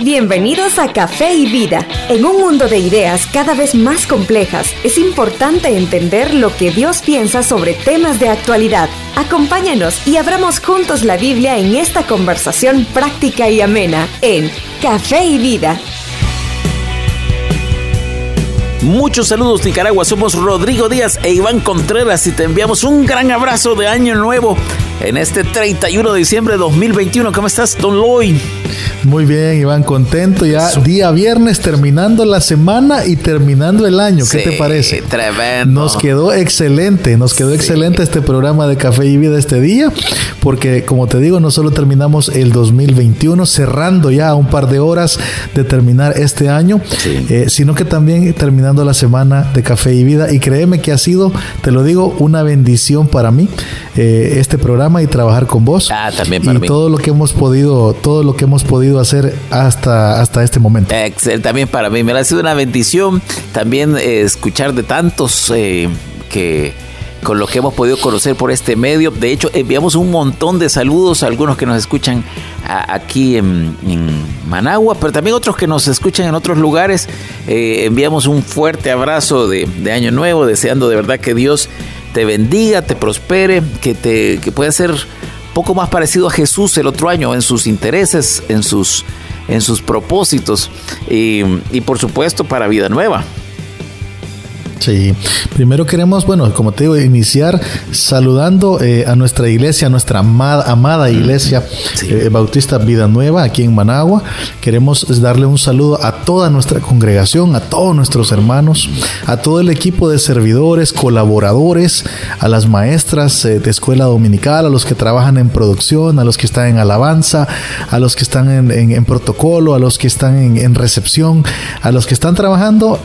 Bienvenidos a Café y Vida. En un mundo de ideas cada vez más complejas, es importante entender lo que Dios piensa sobre temas de actualidad. Acompáñanos y abramos juntos la Biblia en esta conversación práctica y amena en Café y Vida. Muchos saludos Nicaragua, somos Rodrigo Díaz e Iván Contreras y te enviamos un gran abrazo de año nuevo en este 31 de diciembre de 2021. ¿Cómo estás, Don Lloyd? Muy bien, Iván, contento ya. Día viernes terminando la semana y terminando el año. ¿Qué te parece? Tremendo. Nos quedó excelente, nos quedó excelente este programa de Café y Vida este día, porque como te digo, no solo terminamos el 2021, cerrando ya un par de horas de terminar este año, eh, sino que también terminando la semana de Café y Vida. Y créeme que ha sido, te lo digo, una bendición para mí eh, este programa y trabajar con vos. Ah, también para y todo lo que hemos podido, todo lo que hemos podido hacer hasta, hasta este momento. Excel, también para mí. Me ha sido una bendición también eh, escuchar de tantos eh, que con los que hemos podido conocer por este medio. De hecho, enviamos un montón de saludos a algunos que nos escuchan aquí en, Managua, pero también otros que nos escuchan en otros lugares. Eh, enviamos un fuerte abrazo de, de, Año Nuevo, deseando de verdad que Dios te bendiga, te prospere, que, te, que pueda ser poco más parecido a Jesús el otro año en sus intereses, en sus, en sus propósitos y, y por supuesto para vida nueva. Sí, primero queremos, bueno, como te digo, iniciar saludando eh, a nuestra iglesia, a nuestra amada, amada iglesia sí. eh, Bautista Vida Nueva aquí en Managua. Queremos darle un saludo a toda nuestra congregación, a todos nuestros hermanos, a todo el equipo de servidores, colaboradores, a las maestras eh, de escuela dominical, a los que trabajan en producción, a los que están en alabanza, a los que están en, en, en protocolo, a los que están en, en, recepción, a los que están trabajando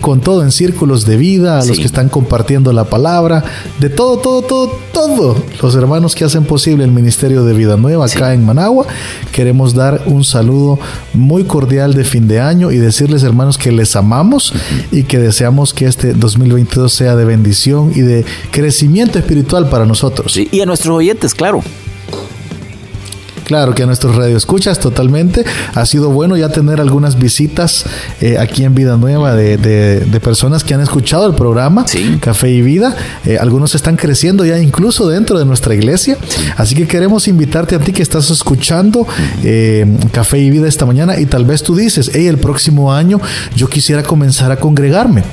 con todo en círculos de vida, a sí. los que están compartiendo la palabra, de todo, todo, todo, todo. Los hermanos que hacen posible el Ministerio de Vida Nueva acá en Managua, queremos dar un saludo muy cordial de fin de año y decirles, hermanos, que les amamos uh -huh. y que deseamos que este 2022 sea de bendición y de crecimiento espiritual para nosotros. Sí, y a nuestros oyentes, claro. Claro que a nuestros radioescuchas totalmente. Ha sido bueno ya tener algunas visitas eh, aquí en Vida Nueva de, de, de, personas que han escuchado el programa sí. Café y Vida. Eh, algunos están creciendo ya incluso dentro de nuestra iglesia. Sí. Así que queremos invitarte a ti que estás escuchando eh, Café y Vida esta mañana y tal vez tú dices, hey, el próximo año yo quisiera comenzar a congregarme.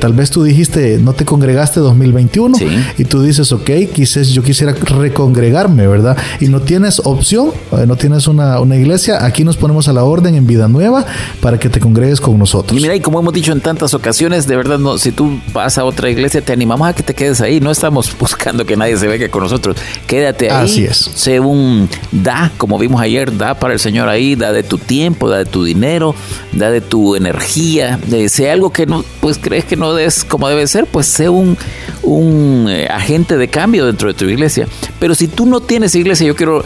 Tal vez tú dijiste, no te congregaste 2021 sí. y tú dices, ok, quizás yo quisiera recongregarme, ¿verdad? Y no tienes opción eh, no tienes una, una, iglesia, aquí nos ponemos a la orden en Vida Nueva para que te congregues con nosotros. Y mira, y como hemos dicho en tantas ocasiones, de verdad, no, si tú vas a otra iglesia, te animamos a que te quedes ahí. No estamos buscando que nadie se venga con nosotros. Quédate ahí. Así es. Sé un da, como vimos ayer, da para el Señor ahí, da de tu tiempo, da de tu dinero, da de tu energía. De, sé algo que no, pues crees que no es como debe ser, pues sé un, un eh, agente de cambio dentro de tu iglesia. Pero si tú no tienes iglesia, yo quiero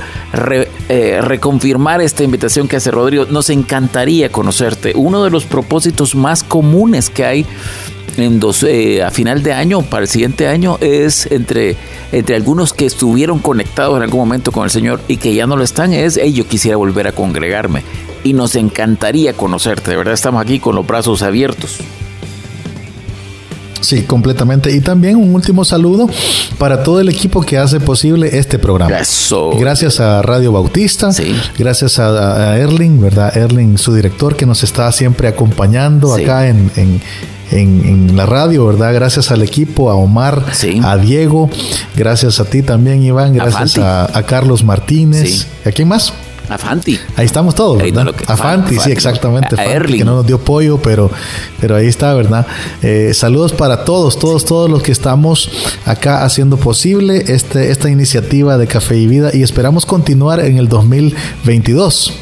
eh, reconfirmar esta invitación que hace Rodrigo. Nos encantaría conocerte. Uno de los propósitos más comunes que hay en dos, eh, a final de año, para el siguiente año, es entre, entre algunos que estuvieron conectados en algún momento con el Señor y que ya no lo están, es, hey, yo quisiera volver a congregarme. Y nos encantaría conocerte, de verdad estamos aquí con los brazos abiertos. Sí, completamente. Y también un último saludo para todo el equipo que hace posible este programa. Eso. Gracias a Radio Bautista, sí. gracias a, a, Erling, ¿verdad? Erling, su director, que nos está siempre acompañando sí. acá en, en en, en, la radio, ¿verdad? Gracias al equipo, a Omar, sí. a Diego, gracias a ti también, Iván, gracias a, a, Carlos Martínez. Sí. ¿A quién más? A Fanti. Ahí estamos todos, ¿verdad? No, que, a Fanti, Fanti, sí, exactamente. A, a Fanti, que no nos dio pollo, pero, pero ahí está, ¿verdad? Eh, saludos para todos, todos, todos los que estamos acá haciendo posible este, esta iniciativa de Café y Vida y esperamos continuar en el 2022.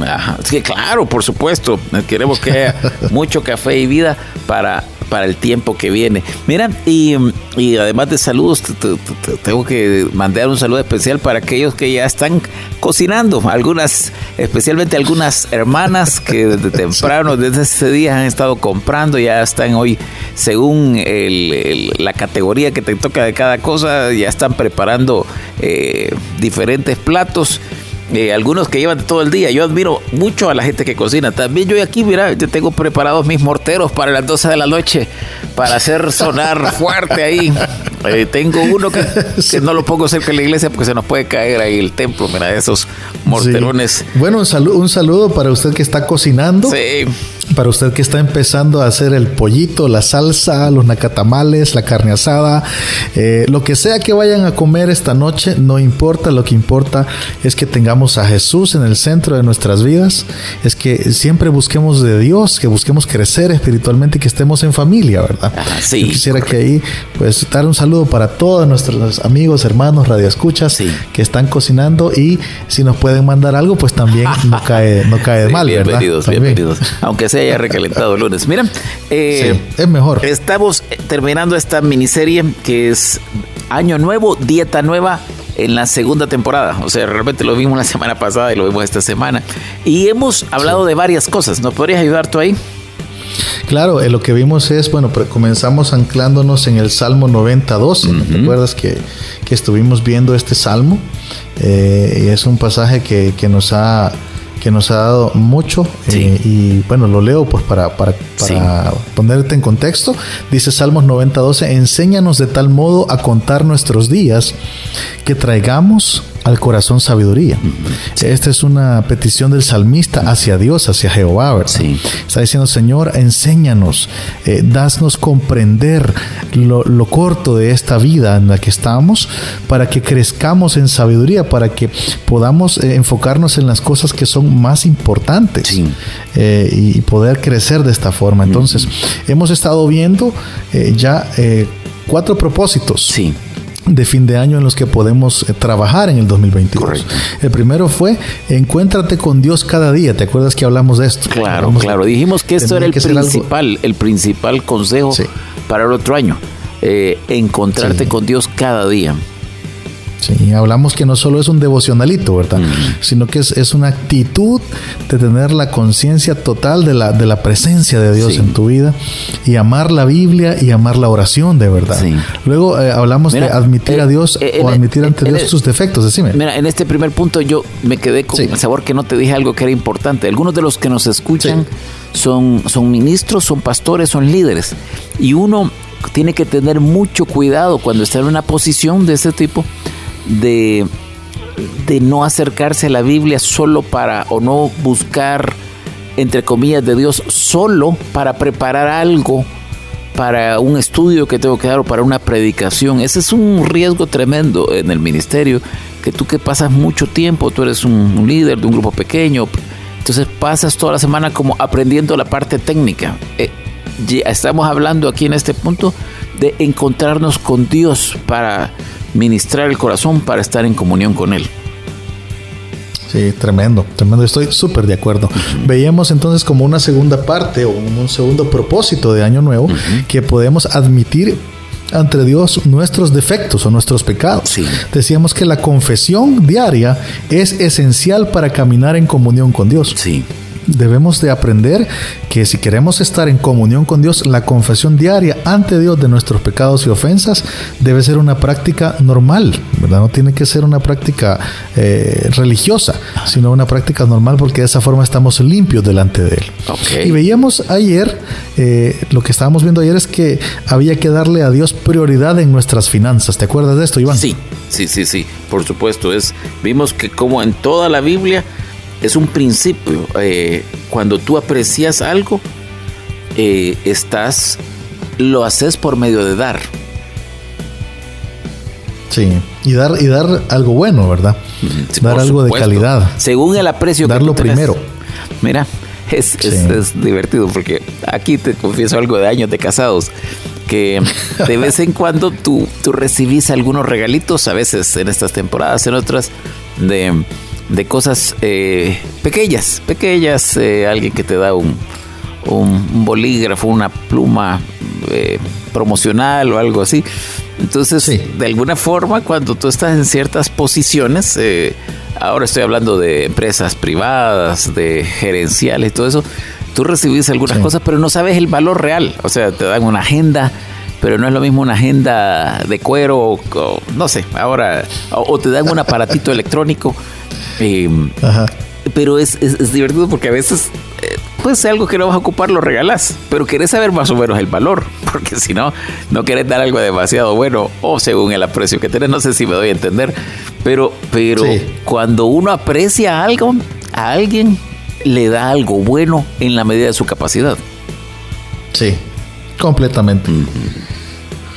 Ajá. Que claro, por supuesto, queremos que haya mucho café y vida para, para el tiempo que viene. Mira, y, y además de saludos, te, te, te, tengo que mandar un saludo especial para aquellos que ya están cocinando, algunas, especialmente algunas hermanas que desde temprano, desde ese día han estado comprando, ya están hoy, según el, el, la categoría que te toca de cada cosa, ya están preparando eh, diferentes platos eh, algunos que llevan todo el día. Yo admiro mucho a la gente que cocina. También yo aquí, mira, yo tengo preparados mis morteros para las 12 de la noche para hacer sonar fuerte ahí. Eh, tengo uno que, no lo pongo cerca de la iglesia porque se nos puede caer ahí el templo, mira, esos morterones. Bueno, un saludo, un saludo para usted que está cocinando. Sí. Para usted que está empezando a hacer el pollito, la salsa, los nacatamales, la carne asada, eh, lo que sea que vayan a comer esta noche, no importa, lo que importa es que tengamos a Jesús en el centro de nuestras vidas, es que siempre busquemos de Dios, que busquemos crecer espiritualmente y que estemos en familia, ¿verdad? sí. Yo quisiera que ahí, pues, dar un saludo para todos nuestros amigos, hermanos, radioescuchas que están cocinando y si nos pueden mandar algo, pues también no cae, no cae mal, bienvenidos, Bienvenidos, Aunque se haya recalentado el lunes. Mira, eh, es mejor. Estamos terminando esta miniserie que es Año Nuevo, Dieta Nueva en la segunda temporada. O sea, realmente lo vimos la semana pasada y lo vimos esta semana. Y hemos hablado de varias cosas. ¿Nos podrías ayudar tú ahí? Claro, eh, lo que vimos es, bueno, comenzamos anclándonos en el Salmo 90, 12. ¿Te acuerdas que, estuvimos viendo este Salmo? Eh, y es un pasaje que, que nos ha que nos ha dado mucho eh, y bueno, lo leo pues para, para, ponerte en contexto. Dice Salmos 90.12, enséñanos de tal modo a contar nuestros días que traigamos al corazón sabiduría. Esta es una petición del salmista hacia Dios, hacia Jehová, ¿verdad? Está diciendo, Señor, enséñanos, eh, dasnos comprender lo, corto de esta vida en la que estamos, para que crezcamos en sabiduría, para que podamos eh, enfocarnos en las cosas que son más importantes eh, y poder crecer de esta forma. Entonces, hemos estado viendo ya cuatro propósitos. Sí de fin de año en los que podemos eh, trabajar en el 2022. El primero fue encuéntrate con Dios cada día. ¿Te acuerdas que hablamos de esto? Claro, claro. Dijimos que esto era el principal, el principal consejo para el otro año. Eh, encontrarte con Dios cada día. Sí, hablamos que no solo es un devocionalito, ¿verdad? Sino que es, una actitud de tener la conciencia total de la, de la presencia de Dios en tu vida y amar la Biblia y amar la oración de verdad. Luego eh, hablamos de admitir a eh, Dios eh, o admitir ante Dios sus defectos, decime. Mira, en este primer punto yo me quedé con el sabor que no te dije algo que era importante. Algunos de los que nos escuchan son, son ministros, son pastores, son líderes. Y uno tiene que tener mucho cuidado cuando está en una posición de ese tipo de, de no acercarse a la Biblia solo para, o no buscar, entre comillas, de Dios solo para preparar algo para un estudio que tengo que dar o para una predicación. Ese es un riesgo tremendo en el ministerio, que tú que pasas mucho tiempo, tú eres un líder de un grupo pequeño, entonces pasas toda la semana como aprendiendo la parte técnica. Eh, estamos hablando aquí en este punto de encontrarnos con Dios para ministrar el corazón para estar en comunión con Él. Sí, tremendo, tremendo. Estoy súper de acuerdo. Veíamos entonces como una segunda parte o un segundo propósito de Año Nuevo que podemos admitir ante Dios nuestros defectos o nuestros pecados. Sí. Decíamos que la confesión diaria es esencial para caminar en comunión con Dios. Sí debemos de aprender que si queremos estar en comunión con Dios, la confesión diaria ante Dios de nuestros pecados y ofensas debe ser una práctica normal, ¿verdad? No tiene que ser una práctica eh, religiosa, sino una práctica normal porque de esa forma estamos limpios delante de Él. Y veíamos ayer, eh, lo que estábamos viendo ayer es que había que darle a Dios prioridad en nuestras finanzas. ¿Te acuerdas de esto, Iván? Sí, sí, sí, sí, por supuesto. Es, vimos que como en toda la Biblia, es un principio. Eh, cuando tú aprecias algo, eh, estás, lo haces por medio de dar. Sí, y dar, y dar algo bueno, ¿verdad? dar algo de calidad. Según el aprecio Darlo primero. Mira, es, es, divertido porque aquí te confieso algo de años de casados que de vez en cuando tú, tú recibís algunos regalitos, a veces en estas temporadas, en otras, de de cosas eh, pequeñas, pequeñas, eh, alguien que te da un, un, bolígrafo, una pluma eh, promocional o algo así. Entonces, de alguna forma, cuando tú estás en ciertas posiciones, ahora estoy hablando de empresas privadas, de gerenciales todo eso, tú recibís algunas cosas, pero no sabes el valor real. O sea, te dan una agenda pero no es lo mismo una agenda de cuero, o, no sé, ahora, o, te dan un aparatito electrónico Em, pero es, es, divertido porque a veces, eh, pues algo que no vas a ocupar lo regalas, pero querés saber más o menos el valor, porque si no, no querés dar algo demasiado bueno o según el aprecio que tenés, no sé si me doy a entender, pero, pero cuando uno aprecia algo, a alguien le da algo bueno en la medida de su capacidad. Sí, completamente.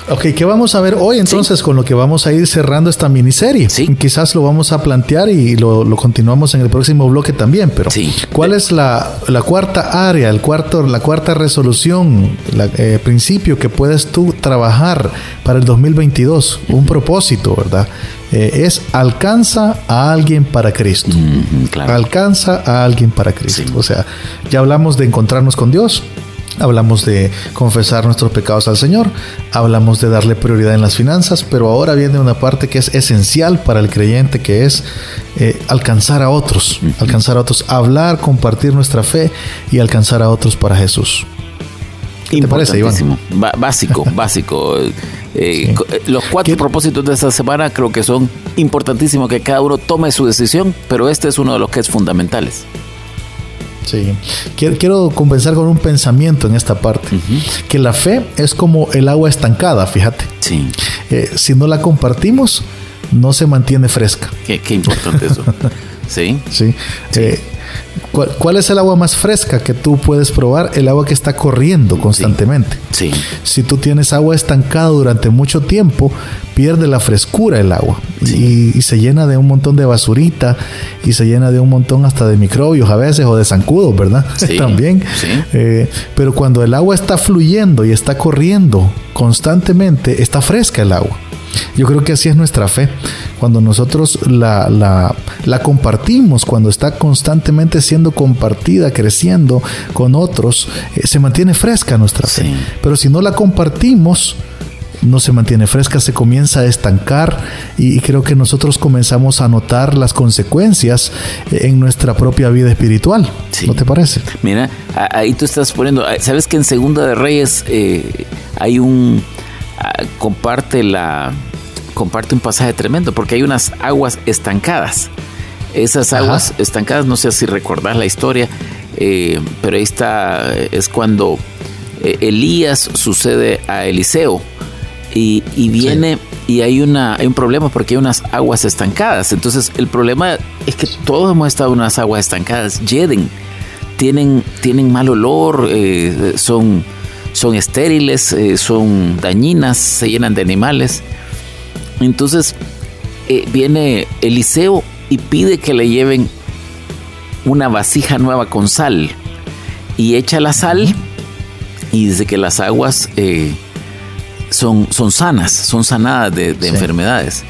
Ok, ¿qué vamos a ver hoy entonces con lo que vamos a ir cerrando esta miniserie? Sí. Quizás lo vamos a plantear y lo, continuamos en el próximo bloque también, pero sí. ¿cuál es la, cuarta área, el cuarto, la cuarta resolución, el eh, principio que puedes tú trabajar para el 2022? Un propósito, ¿verdad? Eh, es alcanza a alguien para Cristo. Alcanza a alguien para Cristo. O sea, ya hablamos de encontrarnos con Dios, hablamos de confesar nuestros pecados al Señor, hablamos de darle prioridad en las finanzas, pero ahora viene una parte que es esencial para el creyente, que es eh, alcanzar a otros, alcanzar a otros, hablar, compartir nuestra fe y alcanzar a otros para Jesús. ¿Qué te parece, Iván? básico, básico. Eh, eh, los cuatro propósitos de esta semana creo que son importantísimos que cada uno tome su decisión, pero este es uno de los que es fundamentales. Sí, quiero, compensar con un pensamiento en esta parte, que la fe es como el agua estancada, fíjate. Sí. Eh, si no la compartimos, no se mantiene fresca. Qué, importante eso. sí. Sí. Eh, ¿Cuál, es el agua más fresca que tú puedes probar? El agua que está corriendo constantemente. Sí. Si tú tienes agua estancada durante mucho tiempo, pierde la frescura el agua y, se llena de un montón de basurita y se llena de un montón hasta de microbios a veces o de zancudos, ¿verdad? Sí, También. Eh, pero cuando el agua está fluyendo y está corriendo constantemente, está fresca el agua. Yo creo que así es nuestra fe. Cuando nosotros la, la, compartimos, cuando está constantemente siendo compartida, creciendo con otros, eh, se mantiene fresca nuestra fe. Pero si no la compartimos, no se mantiene fresca, se comienza a estancar y, creo que nosotros comenzamos a notar las consecuencias en nuestra propia vida espiritual. ¿No te parece? Mira, ahí tú estás poniendo, sabes que en Segunda de Reyes eh, hay un comparte la comparte un pasaje tremendo porque hay unas aguas estancadas. Esas aguas estancadas, no sé si recordás la historia, eh, pero ahí está, es cuando eh, Elías sucede a Eliseo y, viene y hay, una, hay un problema porque hay unas aguas estancadas. Entonces el problema es que todos hemos estado en unas aguas estancadas, yeden, tienen, tienen mal olor, eh, son son estériles, eh, son dañinas, se llenan de animales. Entonces eh, viene Eliseo y pide que le lleven una vasija nueva con sal y echa la sal y dice que las aguas eh, son, son sanas, son sanadas de, enfermedades.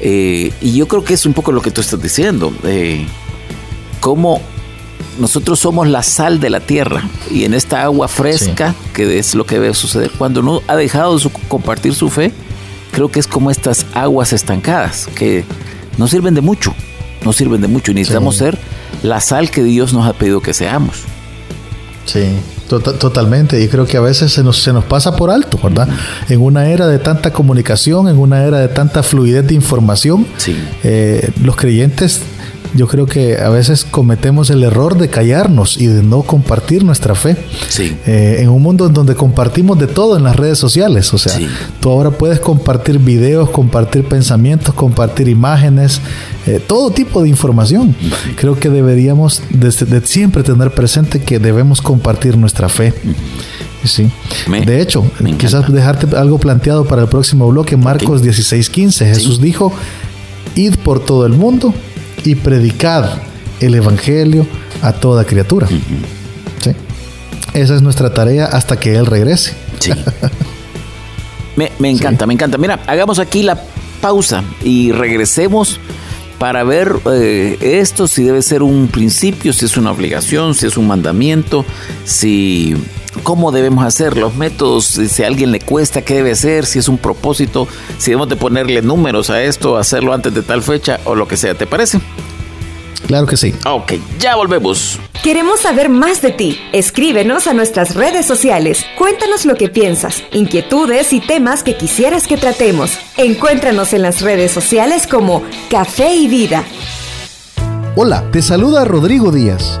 y yo creo que es un poco lo que tú estás diciendo. cómo nosotros somos la sal de la tierra y en esta agua fresca, que es lo que debe suceder cuando uno ha dejado de compartir su fe, creo que es como estas aguas estancadas que no sirven de mucho, no sirven de mucho y necesitamos ser la sal que Dios nos ha pedido que seamos. Sí, tota-, totalmente. Y creo que a veces se nos, se nos pasa por alto, ¿verdad? En una era de tanta comunicación, en una era de tanta fluidez de información, eh, los creyentes yo creo que a veces cometemos el error de callarnos y de no compartir nuestra fe. Sí. Eh, en un mundo en donde compartimos de todo en las redes sociales. O sea, tú ahora puedes compartir videos, compartir pensamientos, compartir imágenes, eh, todo tipo de información. Creo que deberíamos de, siempre tener presente que debemos compartir nuestra fe. Sí. de hecho, quizás dejarte algo planteado para el próximo bloque, Marcos 16:15. Jesús dijo, id por todo el mundo y predicad el Evangelio a toda criatura. Esa es nuestra tarea hasta que Él regrese. me, encanta, me encanta. Mira, hagamos aquí la pausa y regresemos para ver eh, esto, si debe ser un principio, si es una obligación, si es un mandamiento, si cómo debemos hacer, los métodos, si a alguien le cuesta, qué debe ser, si es un propósito, si debemos de ponerle números a esto, hacerlo antes de tal fecha o lo que sea, ¿te parece? Claro que sí. Ok, ya volvemos. Queremos saber más de ti. Escríbenos a nuestras redes sociales. Cuéntanos lo que piensas, inquietudes y temas que quisieras que tratemos. Encuéntranos en las redes sociales como Café y Vida. Hola, te saluda Rodrigo Díaz,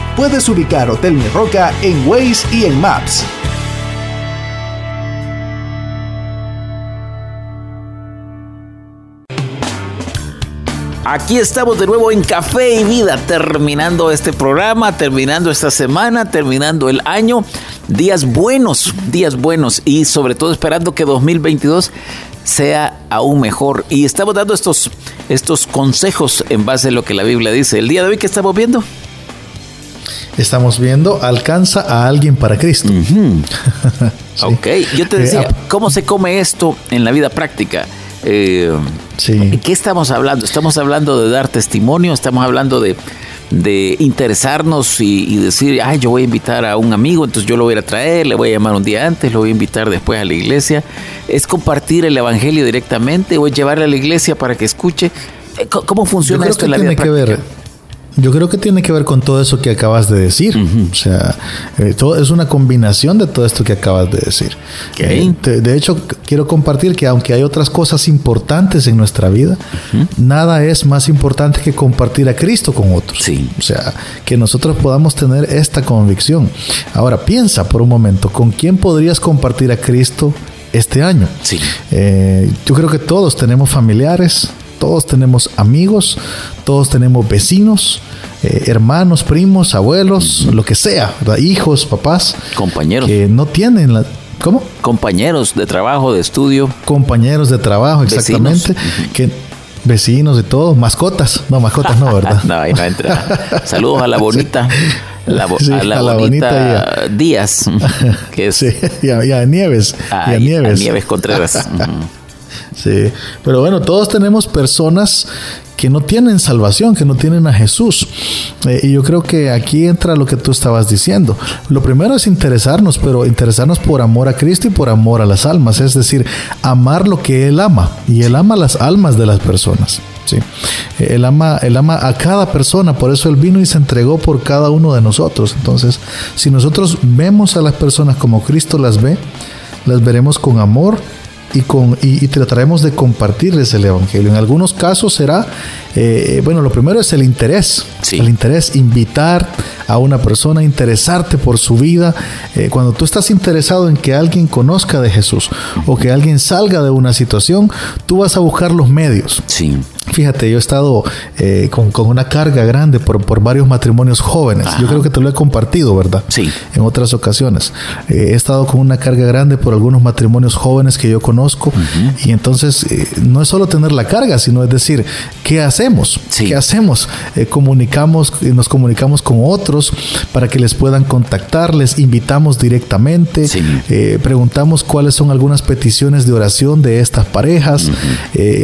puedes ubicar Hotel Mi Roca en Waze y en Maps. Aquí estamos de nuevo en Café y Vida, terminando este programa, terminando esta semana, terminando el año. Días buenos, días buenos y sobre todo esperando que 2022 sea aún mejor. Y estamos dando estos, estos consejos en base a lo que la Biblia dice. El día de hoy que estamos viendo, estamos viendo alcanza a alguien para Cristo. Ok, yo te decía, eh, ¿cómo se come esto en la vida práctica? Eh, sí. ¿Qué estamos hablando? Estamos hablando de dar testimonio, estamos hablando de, interesarnos y, decir, ay, yo voy a invitar a un amigo, entonces yo lo voy a traer, le voy a llamar un día antes, lo voy a invitar después a la iglesia. ¿Es compartir el evangelio directamente o es llevarle a la iglesia para que escuche? Eh, ¿Cómo funciona esto en la vida práctica? Que ver yo creo que tiene que ver con todo eso que acabas de decir. O sea, eh, todo, es una combinación de todo esto que acabas de decir. Eh, de, hecho, quiero compartir que aunque hay otras cosas importantes en nuestra vida, nada es más importante que compartir a Cristo con otros. Sí. O sea, que nosotros podamos tener esta convicción. Ahora, piensa por un momento, ¿con quién podrías compartir a Cristo este año? Sí. Eh, yo creo que todos tenemos familiares, todos tenemos amigos, todos tenemos vecinos, eh, hermanos, primos, abuelos, lo que sea, hijos, papás. Compañeros. Que no tienen la... ¿Cómo? Compañeros de trabajo, de estudio. Compañeros de trabajo, exactamente. Que vecinos y todo, mascotas. No, mascotas no, ¿verdad? no, ahí no entra. Saludos a la bonita. La, a la, bonita, Díaz. Que es, sí, y, a, Nieves. y a Nieves. A Nieves Contreras. Sí, pero bueno, todos tenemos personas que no tienen salvación, que no tienen a Jesús. Eh, y yo creo que aquí entra lo que tú estabas diciendo. Lo primero es interesarnos, pero interesarnos por amor a Cristo y por amor a las almas, es decir, amar lo que Él ama. Y Él ama las almas de las personas. ¿sí? Él, ama, él ama a cada persona, por eso Él vino y se entregó por cada uno de nosotros. Entonces, si nosotros vemos a las personas como Cristo las ve, las veremos con amor y, con, y, trataremos de compartirles el Evangelio. En algunos casos será, eh, bueno, lo primero es el interés, el interés, invitar a una persona, interesarte por su vida. Eh, cuando tú estás interesado en que alguien conozca de Jesús o que alguien salga de una situación, tú vas a buscar los medios. Sí. Fíjate, yo he estado eh, con, una carga grande por, por varios matrimonios jóvenes. Yo creo que te lo he compartido, ¿verdad? Sí. En otras ocasiones. he estado con una carga grande por algunos matrimonios jóvenes que yo conozco y entonces eh, no es solo tener la carga, sino es decir, ¿qué hacemos? ¿Qué hacemos? Eh, comunicamos, nos comunicamos con otros para que les puedan contactar, les invitamos directamente, eh, preguntamos cuáles son algunas peticiones de oración de estas parejas,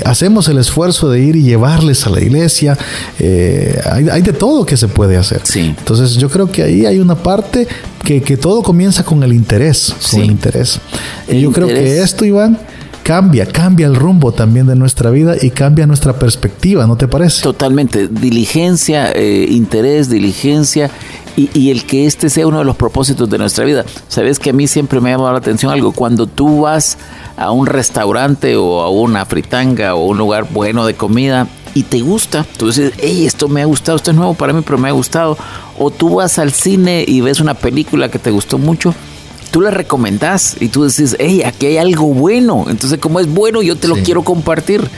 hacemos el esfuerzo de ir y llevarles a la iglesia, hay, de todo que se puede hacer. Entonces yo creo que ahí hay una parte que, todo comienza con el interés, con el interés. y yo creo que esto, Iván, cambia, cambia el rumbo también de nuestra vida y cambia nuestra perspectiva, ¿no te parece? Totalmente. Diligencia, eh, interés, diligencia y, el que este sea uno de los propósitos de nuestra vida. Sabes que a mí siempre me ha llamado la atención algo. Cuando tú vas a un restaurante o a una fritanga o un lugar bueno de comida y te gusta, tú dices, hey, esto me ha gustado, esto es nuevo para mí, pero me ha gustado. O tú vas al cine y ves una película que te gustó mucho tú le recomendás y tú dices, hey, aquí hay algo bueno. Entonces, como es bueno, yo te lo quiero compartir.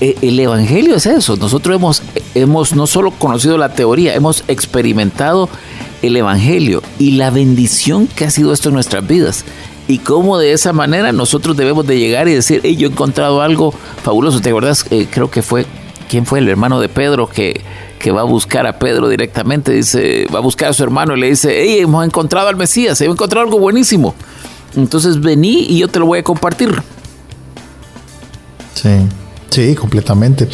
E, el Evangelio es eso. Nosotros hemos, hemos no solo conocido la teoría, hemos experimentado el Evangelio y la bendición que ha sido esto en nuestras vidas. Y cómo de esa manera nosotros debemos de llegar y decir, hey, yo he encontrado algo fabuloso. ¿Te acuerdas? Eh, creo que fue, ¿quién fue el hermano de Pedro que que va a buscar a Pedro directamente, dice, va a buscar a su hermano y le dice, hey, hemos encontrado al Mesías, hemos encontrado algo buenísimo. Entonces vení y yo te lo voy a compartir. Sí. Sí, completamente.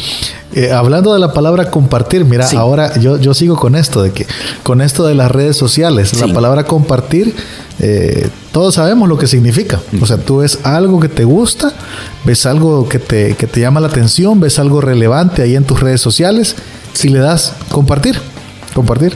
Eh, hablando de la palabra compartir, mira, ahora yo, yo sigo con esto, de que con esto de las redes sociales, la palabra compartir, eh, todos sabemos lo que significa. O sea, tú ves algo que te gusta, ves algo que te, que te llama la atención, ves algo relevante ahí en tus redes sociales, si le das compartir, compartir.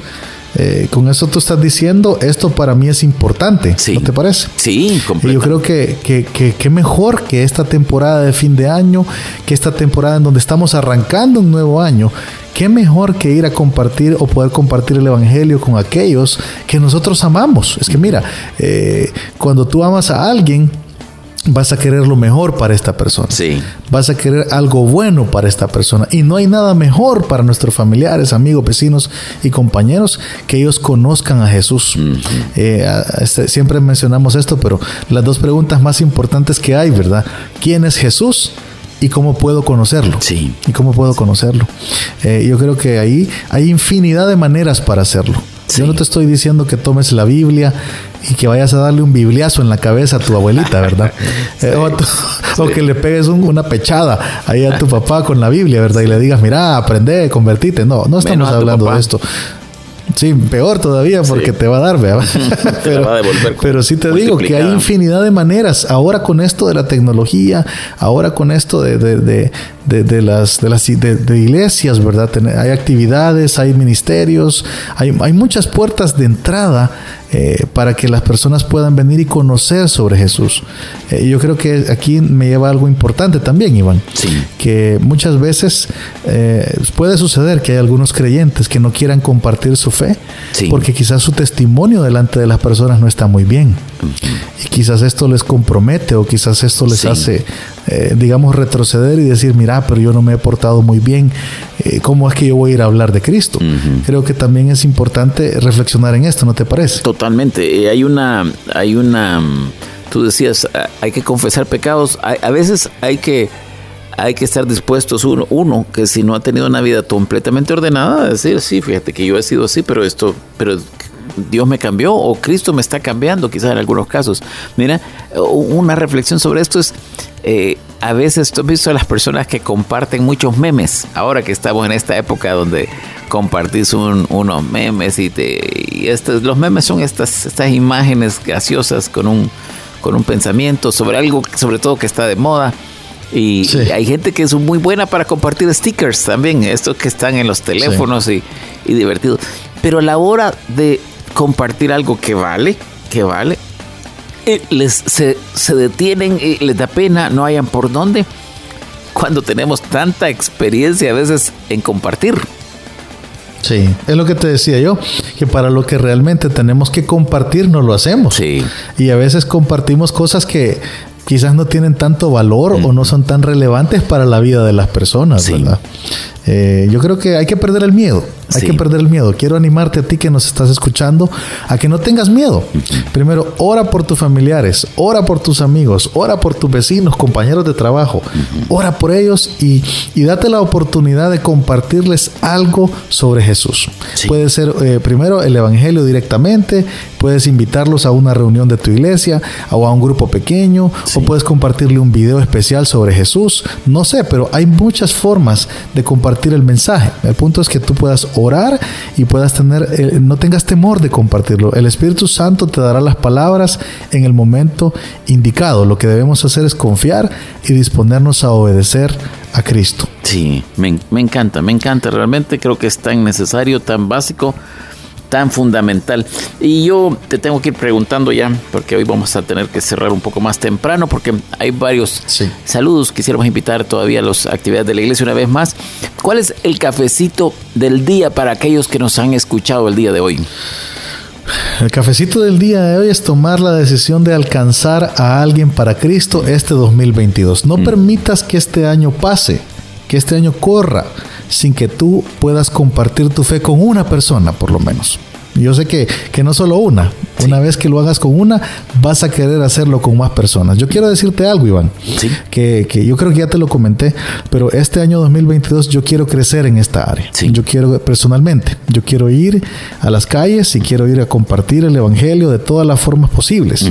Eh, con eso tú estás diciendo, esto para mí es importante, ¿no te parece? Sí, Y yo creo que, que, mejor que esta temporada de fin de año, que esta temporada en donde estamos arrancando un nuevo año, qué mejor que ir a compartir o poder compartir el Evangelio con aquellos que nosotros amamos. Es que mira, eh, cuando tú amas a alguien, vas a querer lo mejor para esta persona. Sí. Vas a querer algo bueno para esta persona. Y no hay nada mejor para nuestros familiares, amigos, vecinos y compañeros que ellos conozcan a Jesús. Eh, este, siempre mencionamos esto, pero las dos preguntas más importantes que hay, ¿verdad? ¿Quién es Jesús? y cómo puedo conocerlo. Sí. Y cómo puedo conocerlo. Eh, yo creo que ahí hay infinidad de maneras para hacerlo. Yo no te estoy diciendo que tomes la Biblia y que vayas a darle un bibliazo en la cabeza a tu abuelita, ¿verdad? Eh, o, que le pegues una pechada ahí a tu papá con la Biblia, ¿verdad? Y le digas, mira, aprende, convertite. No, no estamos hablando de esto. Sí, peor todavía porque te va a dar, ¿verdad? pero, pero sí te digo que hay infinidad de maneras. Ahora con esto de la tecnología, ahora con esto de, de, de, las, de, las de, iglesias, ¿verdad? Hay actividades, hay ministerios, hay, hay muchas puertas de entrada eh, para que las personas puedan venir y conocer sobre Jesús. Eh, yo creo que aquí me lleva algo importante también, Iván, que muchas veces eh, puede suceder que hay algunos creyentes que no quieran compartir su fe, porque quizás su testimonio delante de las personas no está muy bien. Y quizás esto les compromete o quizás esto les hace, digamos, retroceder y decir, mira, pero yo no me he portado muy bien, ¿cómo es que yo voy a ir a hablar de Cristo? Creo que también es importante reflexionar en esto, ¿no te parece? Totalmente. Eh, hay una, hay una, tú decías, hay que confesar pecados. A, veces hay que, hay que estar dispuestos uno, uno que si no ha tenido una vida completamente ordenada, decir, sí, fíjate que yo he sido así, pero esto, pero Dios me cambió o Cristo me está cambiando, quizás en algunos casos. Mira, una reflexión sobre esto es, eh, a veces tú has visto a las personas que comparten muchos memes, ahora que estamos en esta época donde compartís unos memes y, te, estos, los memes son estas, estas imágenes graciosas con un, con un pensamiento sobre algo, sobre todo que está de moda. Y, hay gente que es muy buena para compartir stickers también, estos que están en los teléfonos y, y divertidos. Pero a la hora de compartir algo que vale, que vale, les, se, se detienen, y les da pena, no hayan por dónde, cuando tenemos tanta experiencia a veces en compartir. Sí, es lo que te decía yo, que para lo que realmente tenemos que compartir no lo hacemos. Sí. Y a veces compartimos cosas que quizás no tienen tanto valor o no son tan relevantes para la vida de las personas, ¿verdad? Eh, yo creo que hay que perder el miedo. Hay que perder el miedo. Quiero animarte a ti que nos estás escuchando a que no tengas miedo. Primero, ora por tus familiares, ora por tus amigos, ora por tus vecinos, compañeros de trabajo. Ora por ellos y, date la oportunidad de compartirles algo sobre Jesús. Puede ser eh, primero el Evangelio directamente, puedes invitarlos a una reunión de tu iglesia o a un grupo pequeño, o puedes compartirle un video especial sobre Jesús. No sé, pero hay muchas formas de compartir el mensaje. El punto es que tú puedas orar y puedas tener, no tengas temor de compartirlo. El Espíritu Santo te dará las palabras en el momento indicado. Lo que debemos hacer es confiar y disponernos a obedecer a Cristo. Sí, me, me encanta, me encanta. Realmente creo que es tan necesario, tan básico tan fundamental. Y yo te tengo que ir preguntando ya, porque hoy vamos a tener que cerrar un poco más temprano, porque hay varios saludos. Quisiéramos invitar todavía a las actividades de la iglesia una vez más. ¿Cuál es el cafecito del día para aquellos que nos han escuchado el día de hoy? El cafecito del día de hoy es tomar la decisión de alcanzar a alguien para Cristo este 2022. No mm. permitas que este año pase, que este año corra sin que tú puedas compartir tu fe con una persona, por lo menos. Yo sé que, que no solo una. Una vez que lo hagas con una, vas a querer hacerlo con más personas. Yo quiero decirte algo, Iván, que, que, yo creo que ya te lo comenté, pero este año 2022 yo quiero crecer en esta área. Yo quiero personalmente, yo quiero ir a las calles y quiero ir a compartir el Evangelio de todas las formas posibles.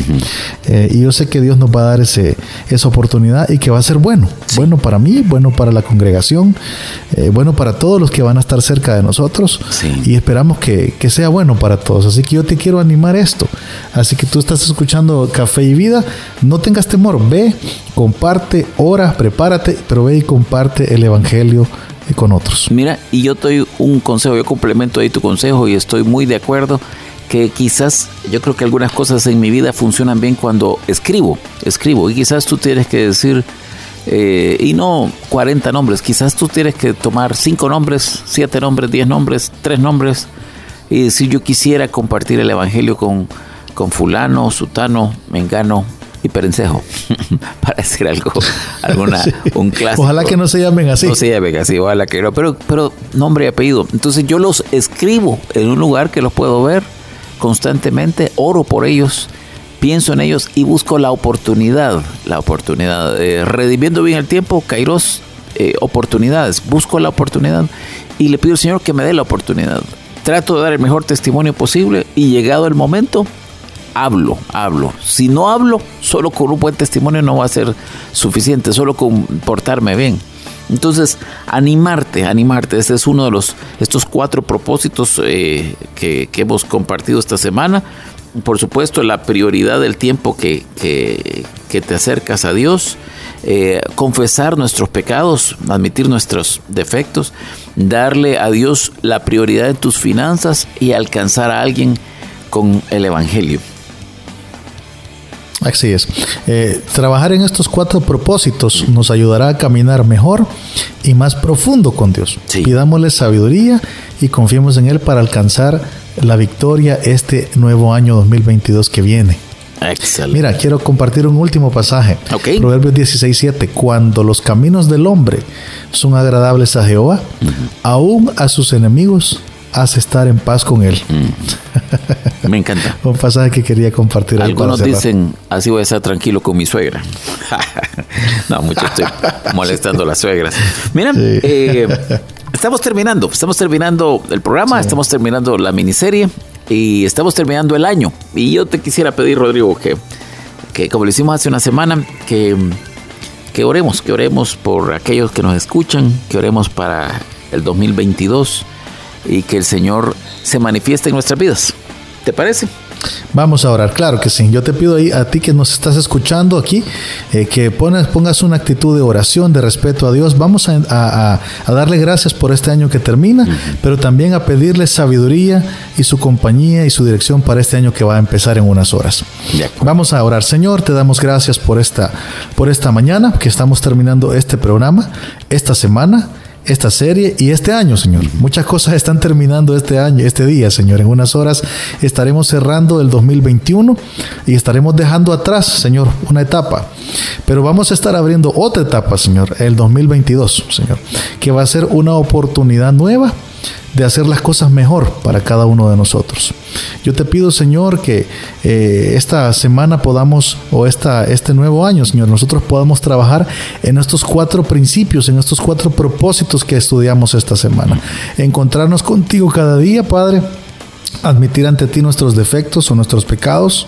Eh, y yo sé que Dios nos va a dar ese, esa oportunidad y que va a ser bueno. Bueno para mí, bueno para la congregación, eh, bueno para todos los que van a estar cerca de nosotros. Y esperamos que, que sea bueno para todos. Así que yo te quiero animar esto. Así que tú estás escuchando Café y Vida, no tengas temor, ve, comparte, ora, prepárate, pero ve y comparte el Evangelio con otros. Mira, y yo doy un consejo, yo complemento ahí tu consejo y estoy muy de acuerdo que quizás yo creo que algunas cosas en mi vida funcionan bien cuando escribo, escribo y quizás tú tienes que decir eh, y no 40 nombres, quizás tú tienes que tomar 5 nombres, 7 nombres, 10 nombres, 3 nombres y si yo quisiera compartir el Evangelio con, con fulano, sutano, mengano y perencejo, para decir algo, alguna, un clásico. Ojalá que no se llamen así. No se llamen así, ojalá que no, pero, pero nombre y apellido. Entonces yo los escribo en un lugar que los puedo ver constantemente, oro por ellos, pienso en ellos y busco la oportunidad, la oportunidad, eh, redimiendo bien el tiempo, Kairos, eh, oportunidades, busco la oportunidad y le pido al Señor que me dé la oportunidad trato de dar el mejor testimonio posible y llegado el momento, hablo, hablo. Si no hablo, solo con un buen testimonio no va a ser suficiente, solo con portarme bien. Entonces, animarte, animarte. Este es uno de los, estos cuatro propósitos eh, que, hemos compartido esta semana. Por supuesto, la prioridad del tiempo que, que te acercas a Dios, eh, confesar nuestros pecados, admitir nuestros defectos, darle a Dios la prioridad en tus finanzas y alcanzar a alguien con el Evangelio. Así es. Eh, trabajar en estos cuatro propósitos nos ayudará a caminar mejor y más profundo con Dios. Pidámosle sabiduría y confiemos en Él para alcanzar la victoria este nuevo año 2022 que viene. Mira, quiero compartir un último pasaje. Proverbios 16:7. Cuando los caminos del hombre son agradables a Jehová, aún a sus enemigos hace estar en paz con él. Mm. Me encanta. un pasaje que quería compartir. Algunos dicen, así voy a estar tranquilo con mi suegra. no, mucho estoy molestando a las suegras. Mira, eh, estamos terminando, estamos terminando el programa, estamos terminando la miniserie y estamos terminando el año. Y yo te quisiera pedir, Rodrigo, que, que como lo hicimos hace una semana, que, que oremos, que oremos por aquellos que nos escuchan, que oremos para el 2022 y que el Señor se manifieste en nuestras vidas. ¿Te parece? Vamos a orar, claro que sí. Yo te pido ahí a ti que nos estás escuchando aquí, eh, que pongas una actitud de oración, de respeto a Dios. Vamos a, darle gracias por este año que termina, pero también a pedirle sabiduría y su compañía y su dirección para este año que va a empezar en unas horas. Vamos a orar. Señor, te damos gracias por esta, por esta mañana que estamos terminando este programa, esta semana esta serie y este año, Señor. Muchas cosas están terminando este año, este día, Señor. En unas horas estaremos cerrando el 2021 y estaremos dejando atrás, Señor, una etapa. Pero vamos a estar abriendo otra etapa, Señor, el 2022, Señor, que va a ser una oportunidad nueva de hacer las cosas mejor para cada uno de nosotros. Yo te pido, Señor, que eh, esta semana podamos, o esta, este nuevo año, Señor, nosotros podamos trabajar en estos cuatro principios, en estos cuatro propósitos que estudiamos esta semana. Encontrarnos contigo cada día, Padre admitir ante ti nuestros defectos o nuestros pecados,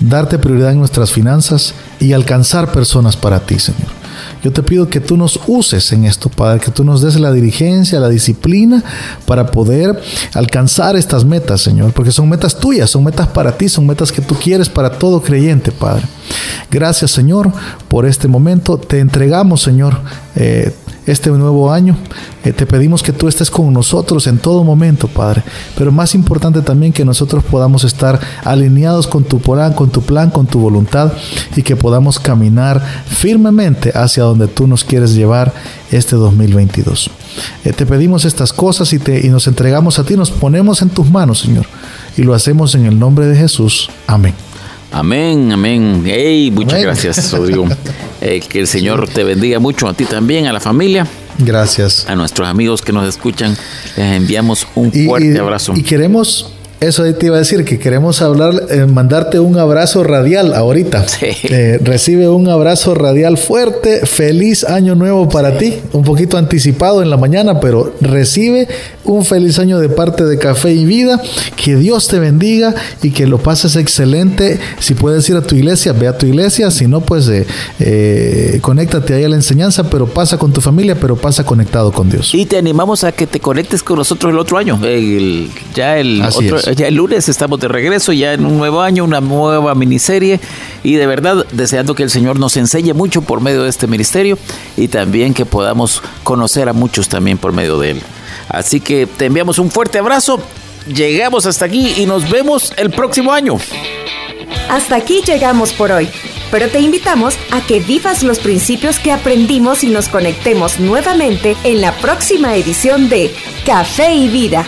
darte prioridad en nuestras finanzas y alcanzar personas para ti, Señor. Yo te pido que tú nos uses en esto, Padre, que tú nos des la dirigencia, la disciplina para poder alcanzar estas metas, Señor, porque son metas tuyas, son metas para ti, son metas que tú quieres para todo creyente, Padre. Gracias, Señor, por este momento. Te entregamos, Señor, eh, este nuevo año. Eh, te pedimos que tú estés con nosotros en todo momento, Padre. Pero más importante también que nosotros podamos estar alineados con tu plan, con tu plan, con tu voluntad y que podamos caminar firmemente hacia donde tú nos quieres llevar este 2022. Eh, te pedimos estas cosas y, te, y nos entregamos a ti, nos ponemos en tus manos, Señor. Y lo hacemos en el nombre de Jesús. Amén. Amén, amén. Hey, muchas gracias, Rodrigo. Eh, que el Señor te bendiga mucho a ti también, a la familia. Gracias. A nuestros amigos que nos escuchan, les enviamos un fuerte abrazo. Y queremos Eso ahí te iba a decir que queremos hablar, eh, mandarte un abrazo radial ahorita. Eh, recibe un abrazo radial fuerte. Feliz año nuevo para ti. Un poquito anticipado en la mañana, pero recibe un feliz año de parte de Café y Vida. Que Dios te bendiga y que lo pases excelente. Si puedes ir a tu iglesia, ve a tu iglesia. Si no, pues eh, conéctate ahí a la enseñanza, pero pasa con tu familia, pero pasa conectado con Dios. Y te animamos a que te conectes con nosotros el otro año. ya el otro, ya el lunes estamos de regreso, ya en un nuevo año, una nueva miniserie y de verdad deseando que el Señor nos enseñe mucho por medio de este ministerio y también que podamos conocer a muchos también por medio de él. Así que te enviamos un fuerte abrazo, llegamos hasta aquí y nos vemos el próximo año. Hasta aquí llegamos por hoy, pero te invitamos a que vivas los principios que aprendimos y nos conectemos nuevamente en la próxima edición de Café y Vida